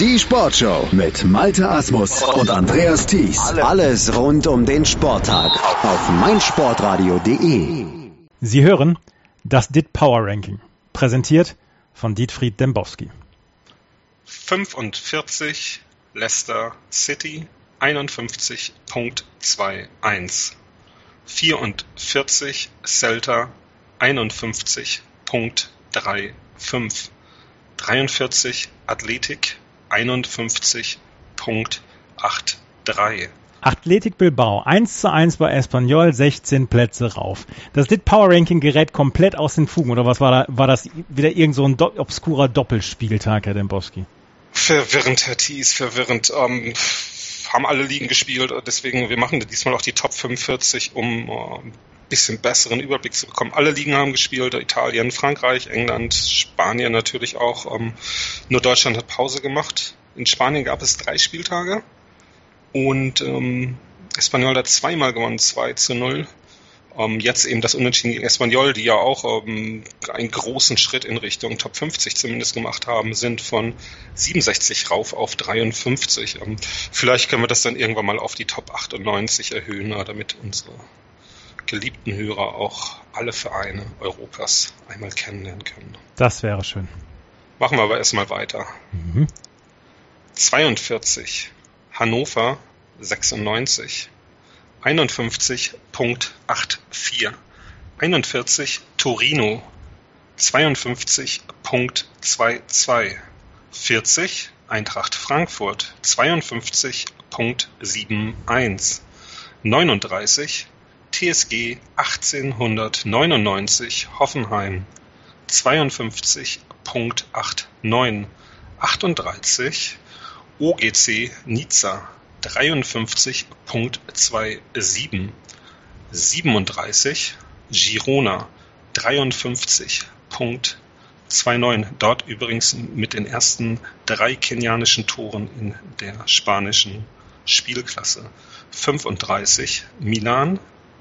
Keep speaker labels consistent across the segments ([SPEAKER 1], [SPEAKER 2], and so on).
[SPEAKER 1] Die Sportshow mit Malte Asmus und Andreas Thies. Alles rund um den Sporttag auf meinsportradio.de.
[SPEAKER 2] Sie hören das DIT Power Ranking, präsentiert von Dietfried Dembowski.
[SPEAKER 3] 45 Leicester City 51.21. 44 Celta 51.35. 43 Athletik 51.83.
[SPEAKER 2] Athletik Bilbao 1 zu 1 bei Espanyol, 16 Plätze rauf. Das DIT Power Ranking gerät komplett aus den Fugen, oder was war da, war das wieder irgend so ein do obskurer Doppelspieltag, Herr Dembowski?
[SPEAKER 3] Verwirrend, Herr Thies, verwirrend. Ähm, haben alle Ligen gespielt, deswegen, wir machen diesmal auch die Top 45, um äh, bisschen besseren Überblick zu bekommen. Alle Ligen haben gespielt, Italien, Frankreich, England, Spanien natürlich auch. Ähm, nur Deutschland hat Pause gemacht. In Spanien gab es drei Spieltage und ähm, Espanyol hat zweimal gewonnen, 2 zu 0. Ähm, jetzt eben das Unentschieden gegen Espanyol, die ja auch ähm, einen großen Schritt in Richtung Top 50 zumindest gemacht haben, sind von 67 rauf auf 53. Ähm, vielleicht können wir das dann irgendwann mal auf die Top 98 erhöhen, damit unsere geliebten Hörer auch alle Vereine Europas einmal kennenlernen können.
[SPEAKER 2] Das wäre schön.
[SPEAKER 3] Machen wir aber erstmal weiter. Mhm. 42 Hannover 96 51.84. 41 Torino 52.22. 40 Eintracht Frankfurt 52.71. 39 TSG 1899 Hoffenheim 52.89. 38 OGC Nizza 53.27, 37 Girona 53.29. Dort übrigens mit den ersten drei kenianischen Toren in der spanischen Spielklasse. 35 Milan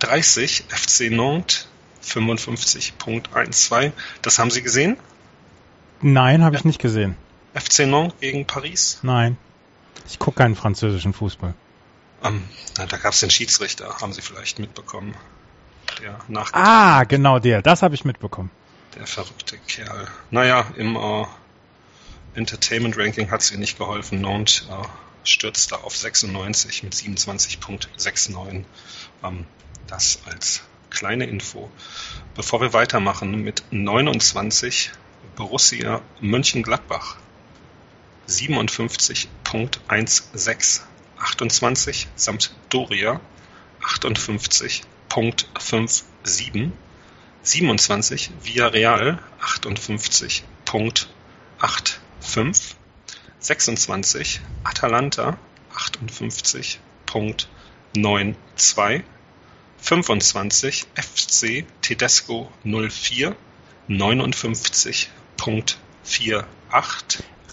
[SPEAKER 3] 30 FC Nantes 55.12 Das haben Sie gesehen?
[SPEAKER 2] Nein, habe ich nicht gesehen.
[SPEAKER 3] FC Nantes gegen Paris?
[SPEAKER 2] Nein. Ich gucke keinen französischen Fußball.
[SPEAKER 3] Um, da gab es den Schiedsrichter, haben Sie vielleicht mitbekommen.
[SPEAKER 2] Der ah, genau der, das habe ich mitbekommen.
[SPEAKER 3] Der verrückte Kerl. Naja, im äh, Entertainment Ranking hat es ihr nicht geholfen. Nantes äh, stürzte auf 96 mit 27.69. Ähm, das als kleine Info. Bevor wir weitermachen mit 29 Borussia Mönchengladbach. 57.16, 28 Sampdoria 58.57, 27 Villarreal 58.85, 26 Atalanta 58.92, 25 FC Tedesco 04 59.48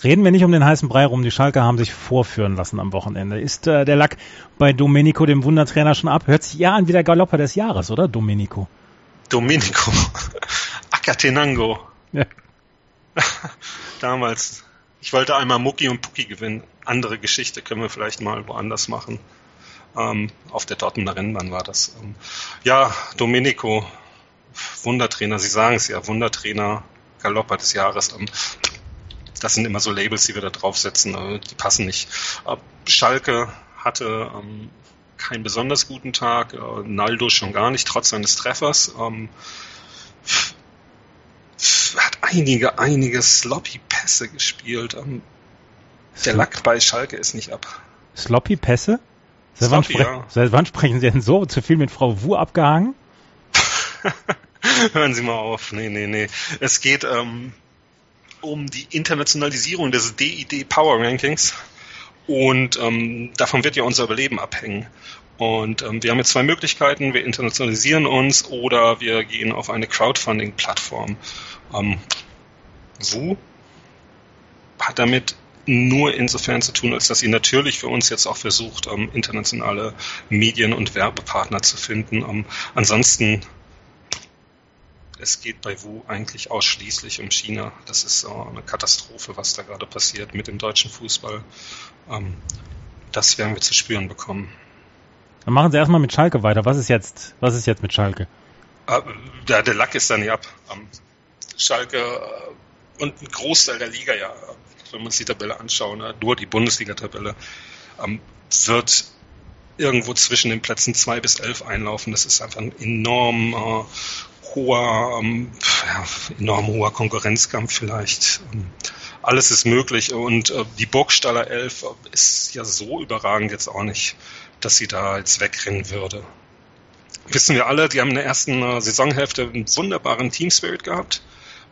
[SPEAKER 2] Reden wir nicht um den heißen Brei rum. Die Schalke haben sich vorführen lassen am Wochenende. Ist äh, der Lack bei Domenico, dem Wundertrainer, schon ab? Hört sich ja an wie der Galopper des Jahres, oder? Domenico.
[SPEAKER 3] Domenico. Akatenango. Ja. Damals. Ich wollte einmal Mucki und Pucki gewinnen. Andere Geschichte können wir vielleicht mal woanders machen. Ähm, auf der Dortmunder Rennbahn war das. Ähm, ja, Domenico, Wundertrainer, Sie sagen es ja, Wundertrainer, Galopper des Jahres. Ähm, das sind immer so Labels, die wir da draufsetzen, äh, die passen nicht. Äh, Schalke hatte ähm, keinen besonders guten Tag, äh, Naldo schon gar nicht, trotz seines Treffers. Ähm, hat einige, einige sloppy Pässe gespielt. Ähm, der Lack bei Schalke ist nicht ab.
[SPEAKER 2] Sloppy Pässe? Seit, wann, spre ja. seit wann sprechen Sie denn so? Zu viel mit Frau Wu abgehangen?
[SPEAKER 3] Hören Sie mal auf. Nee, nee, nee. Es geht, ähm, um die Internationalisierung des DID Power Rankings und ähm, davon wird ja unser Überleben abhängen. Und ähm, wir haben jetzt zwei Möglichkeiten. Wir internationalisieren uns oder wir gehen auf eine Crowdfunding-Plattform. Ähm, Wu hat damit nur insofern zu tun, als dass sie natürlich für uns jetzt auch versucht, ähm, internationale Medien- und Werbepartner zu finden. Ähm, ansonsten, es geht bei Wu eigentlich ausschließlich um China. Das ist äh, eine Katastrophe, was da gerade passiert mit dem deutschen Fußball. Ähm, das werden wir zu spüren bekommen.
[SPEAKER 2] Dann machen Sie erstmal mit Schalke weiter. Was ist jetzt, was ist jetzt mit Schalke?
[SPEAKER 3] Äh, der, der Lack ist dann nicht ab. Ähm, Schalke äh, und ein Großteil der Liga ja wenn wir uns die Tabelle anschauen, ne, nur die Bundesliga-Tabelle, ähm, wird irgendwo zwischen den Plätzen zwei bis elf einlaufen. Das ist einfach ein enorm äh, hoher, ähm, ja, enorm hoher Konkurrenzkampf vielleicht. Ähm, alles ist möglich und äh, die Burgstaller Elf ist ja so überragend jetzt auch nicht, dass sie da jetzt wegrennen würde. Wissen wir alle, die haben in der ersten äh, Saisonhälfte einen wunderbaren Team Spirit gehabt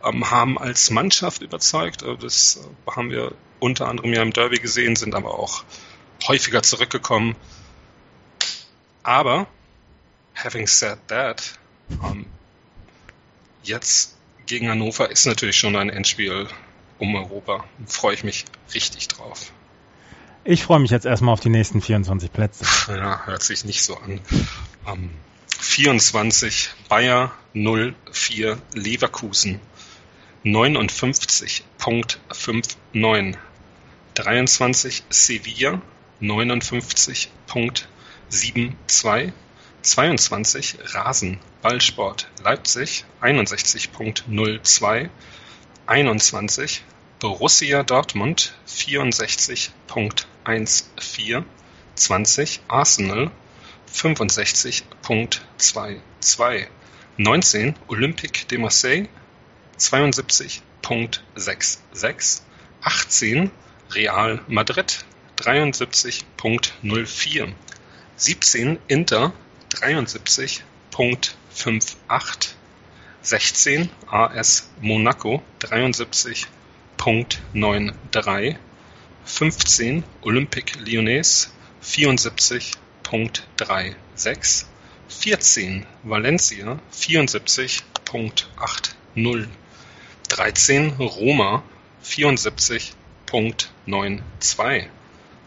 [SPEAKER 3] ähm, haben als Mannschaft überzeugt. Äh, das äh, haben wir unter anderem ja im Derby gesehen, sind aber auch häufiger zurückgekommen. Aber, having said that, ähm, jetzt gegen Hannover ist natürlich schon ein Endspiel um Europa. Freue ich mich richtig drauf.
[SPEAKER 2] Ich freue mich jetzt erstmal auf die nächsten 24 Plätze.
[SPEAKER 3] Ja, hört sich nicht so an. Ähm, 24 Bayer 04 Leverkusen 59.59, 23 Sevilla 59.72, 22 Rasen Ballsport Leipzig 61.02, 21 Borussia Dortmund 64.14, 20 Arsenal 65.22, 19 Olympique de Marseille 72.66, 18 Real Madrid 73.04, 17 Inter 73.58, 16 AS Monaco 73.93, 15 Olympique Lyonnais 74.36, 14 Valencia 74.80 13 Roma 74.92,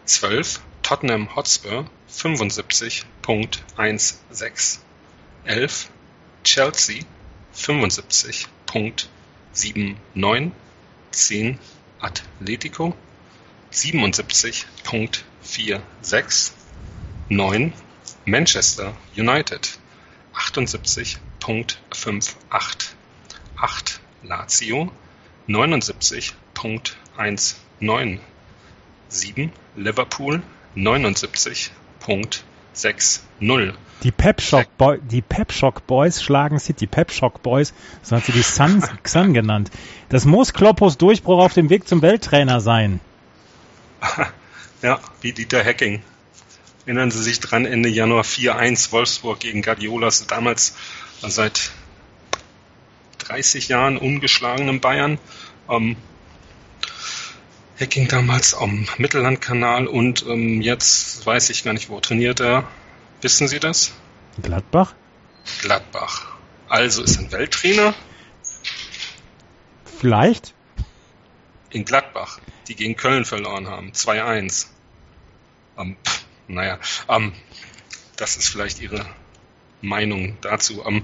[SPEAKER 3] 12 Tottenham Hotspur 75.16, 11 Chelsea 75.79, 10 Atletico 77.46, 9 Manchester United 78.58, 8 Lazio 79.19, 7 Liverpool 79.60.
[SPEAKER 2] Die Pep Shock, Boy, die Pep Shock Boys schlagen City. Pep Shock Boys, so hat sie die Sun, Sun genannt. Das muss Kloppos Durchbruch auf dem Weg zum Welttrainer sein.
[SPEAKER 3] Ja, wie Dieter Hacking. Erinnern Sie sich dran, Ende Januar 4-1 Wolfsburg gegen Guardiolas, damals seit 30 Jahren ungeschlagenen Bayern. Ähm, Hacking damals am Mittellandkanal und ähm, jetzt weiß ich gar nicht, wo trainiert er. Wissen Sie das?
[SPEAKER 2] Gladbach?
[SPEAKER 3] Gladbach. Also ist ein Welttrainer.
[SPEAKER 2] Vielleicht.
[SPEAKER 3] In Gladbach, die gegen Köln verloren haben. 2-1. Ähm, naja, ähm, das ist vielleicht Ihre Meinung dazu. Ähm,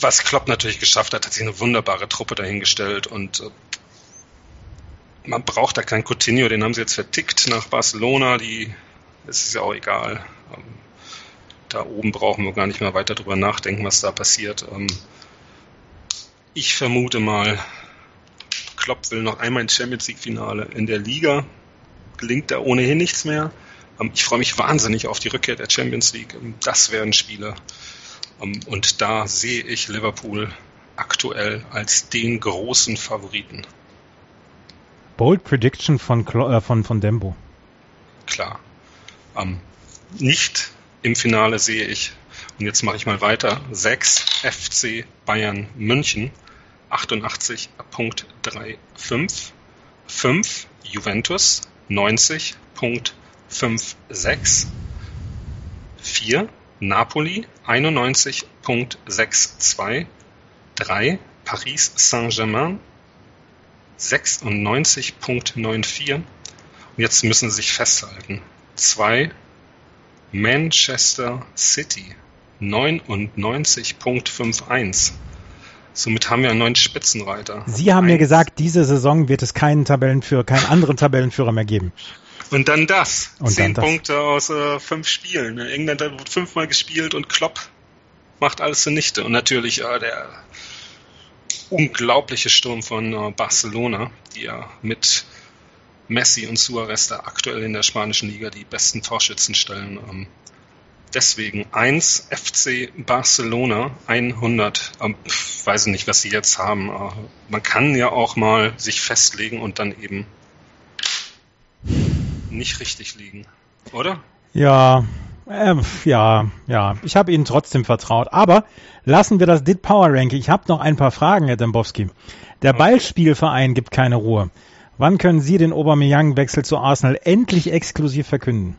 [SPEAKER 3] was Klopp natürlich geschafft hat, hat sich eine wunderbare Truppe dahingestellt und äh, man braucht da keinen Coutinho, den haben sie jetzt vertickt nach Barcelona, die, es ist ja auch egal. Ähm, da oben brauchen wir gar nicht mehr weiter drüber nachdenken, was da passiert. Ähm, ich vermute mal, Klopp will noch einmal ins Champions League Finale in der Liga. Gelingt da ohnehin nichts mehr. Ähm, ich freue mich wahnsinnig auf die Rückkehr der Champions League. Das werden Spiele. Ähm, und da sehe ich Liverpool aktuell als den großen Favoriten.
[SPEAKER 2] Bold Prediction von, äh, von, von Dembo.
[SPEAKER 3] Klar. Ähm, nicht im Finale sehe ich, und jetzt mache ich mal weiter, 6 FC Bayern München, 88.35. 5 Juventus 90.56. 4 Napoli 91.62. 3 Paris Saint-Germain 96.94. Und jetzt müssen Sie sich festhalten. 2 Manchester City 99.51. Somit haben wir einen neuen Spitzenreiter.
[SPEAKER 2] Sie haben Eins. mir gesagt, diese Saison wird es keinen Tabellenführer, keinen anderen Tabellenführer mehr geben.
[SPEAKER 3] Und dann das. Und Zehn dann Punkte das. aus äh, fünf Spielen. England wird fünfmal gespielt und Klopp macht alles zunichte. Und natürlich äh, der unglaubliche Sturm von äh, Barcelona, die ja mit Messi und Suarez da aktuell in der spanischen Liga die besten Torschützen stellen. Ähm, deswegen 1 FC Barcelona 100. Ähm, weiß nicht, was sie jetzt haben. Äh, man kann ja auch mal sich festlegen und dann eben nicht richtig liegen, oder?
[SPEAKER 2] Ja, äh, ja, ja. Ich habe Ihnen trotzdem vertraut. Aber lassen wir das DIT Power Ranking. Ich habe noch ein paar Fragen, Herr Dembowski. Der Ballspielverein gibt keine Ruhe. Wann können Sie den Aubameyang-Wechsel zu Arsenal endlich exklusiv verkünden?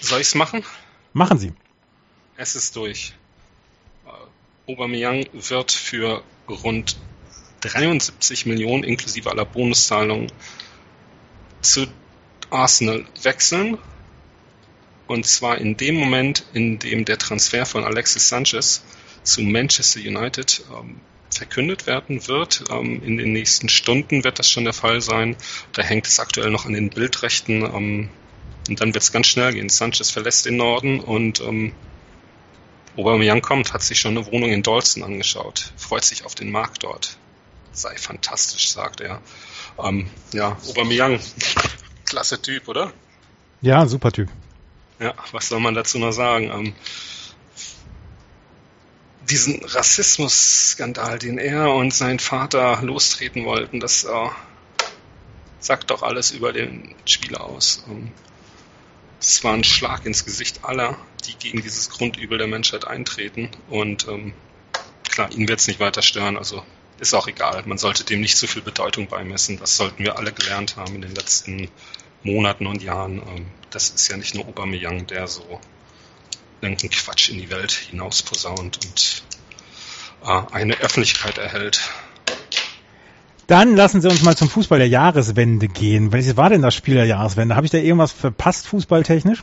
[SPEAKER 3] Soll ich es machen?
[SPEAKER 2] Machen Sie.
[SPEAKER 3] Es ist durch. Aubameyang wird für rund 73 Millionen inklusive aller Bonuszahlungen zu Arsenal wechseln. Und zwar in dem Moment, in dem der Transfer von Alexis Sanchez zu Manchester United ähm, verkündet werden wird. Ähm, in den nächsten Stunden wird das schon der Fall sein. Da hängt es aktuell noch an den Bildrechten. Ähm, und dann wird es ganz schnell gehen. Sanchez verlässt den Norden und ähm, Aubameyang kommt, hat sich schon eine Wohnung in Dalston angeschaut, freut sich auf den Markt dort. Sei fantastisch, sagt er. Ähm, ja, Aubameyang, klasse Typ, oder?
[SPEAKER 2] Ja, super Typ.
[SPEAKER 3] Ja, was soll man dazu noch sagen? Ähm, diesen Rassismusskandal, den er und sein Vater lostreten wollten, das äh, sagt doch alles über den Spieler aus. Ähm, es war ein Schlag ins Gesicht aller, die gegen dieses Grundübel der Menschheit eintreten. Und ähm, klar, ihn wird es nicht weiter stören. Also ist auch egal. Man sollte dem nicht zu viel Bedeutung beimessen. Das sollten wir alle gelernt haben in den letzten Monaten und Jahren. Ähm, das ist ja nicht nur Aubameyang, der so irgendeinen Quatsch in die Welt hinaus posaunt und äh, eine Öffentlichkeit erhält.
[SPEAKER 2] Dann lassen Sie uns mal zum Fußball der Jahreswende gehen. Welches war denn das Spiel der Jahreswende? Habe ich da irgendwas verpasst, fußballtechnisch?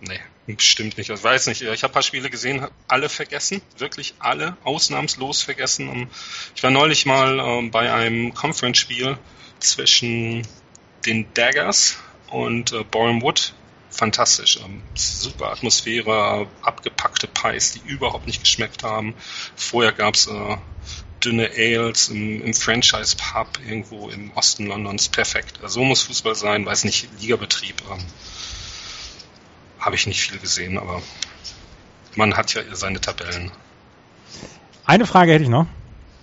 [SPEAKER 3] Nee, bestimmt nicht. Ich weiß nicht. Ich habe ein paar Spiele gesehen, alle vergessen. Wirklich alle, ausnahmslos vergessen. Ich war neulich mal ähm, bei einem Conference-Spiel zwischen den Daggers und äh, Boreham Wood fantastisch. Ähm, super Atmosphäre, abgepackte Pies, die überhaupt nicht geschmeckt haben. Vorher gab's äh, dünne Ales im, im Franchise-Pub irgendwo im Osten Londons. Perfekt. Also so muss Fußball sein. Weiß nicht, Ligabetrieb. Ähm, Habe ich nicht viel gesehen, aber man hat ja seine Tabellen.
[SPEAKER 2] Eine Frage hätte ich noch.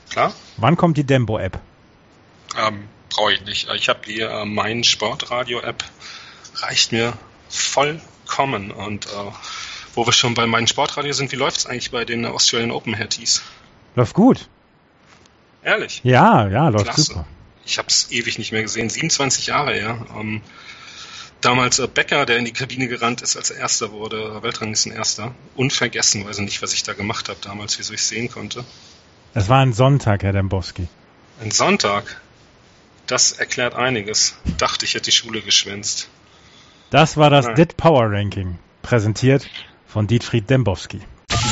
[SPEAKER 3] Klar.
[SPEAKER 2] Wann kommt die Dembo-App?
[SPEAKER 3] Ähm, Brauche ich nicht. Ich habe die äh, Mein Sportradio-App. Reicht mir vollkommen. Und äh, wo wir schon bei meinem Sportradio sind, wie läuft es eigentlich bei den Australian Open Hatties?
[SPEAKER 2] Läuft gut.
[SPEAKER 3] Ehrlich?
[SPEAKER 2] Ja, ja, läuft Klasse. super.
[SPEAKER 3] Ich habe es ewig nicht mehr gesehen, 27 Jahre her. Ähm, damals äh, Becker, der in die Kabine gerannt ist, als er Erster wurde, Weltranglisten Erster. Unvergessen, weiß ich nicht, was ich da gemacht habe damals, wieso ich sehen konnte.
[SPEAKER 2] Das war ein Sonntag, Herr Dembowski.
[SPEAKER 3] Ein Sonntag? Das erklärt einiges. Dachte, ich hätte die Schule geschwänzt.
[SPEAKER 2] Das war das DIT Power Ranking, präsentiert von Dietfried Dembowski.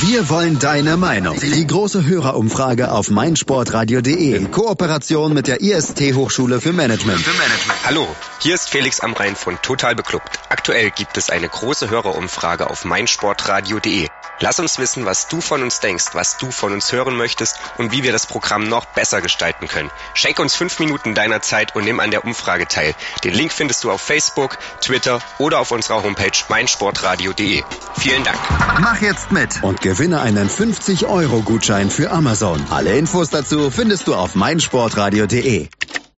[SPEAKER 1] Wir wollen deine Meinung. Die große Hörerumfrage auf meinsportradio.de in Kooperation mit der IST Hochschule für Management. für Management.
[SPEAKER 4] Hallo, hier ist Felix Amrein von Total Beklubbt. Aktuell gibt es eine große Hörerumfrage auf meinsportradio.de. Lass uns wissen, was du von uns denkst, was du von uns hören möchtest und wie wir das Programm noch besser gestalten können. Schenk uns fünf Minuten deiner Zeit und nimm an der Umfrage teil. Den Link findest du auf Facebook, Twitter oder auf unserer Homepage meinsportradio.de. Vielen Dank.
[SPEAKER 1] Mach jetzt mit und gewinne einen 50-Euro-Gutschein für Amazon. Alle Infos dazu findest du auf meinsportradio.de.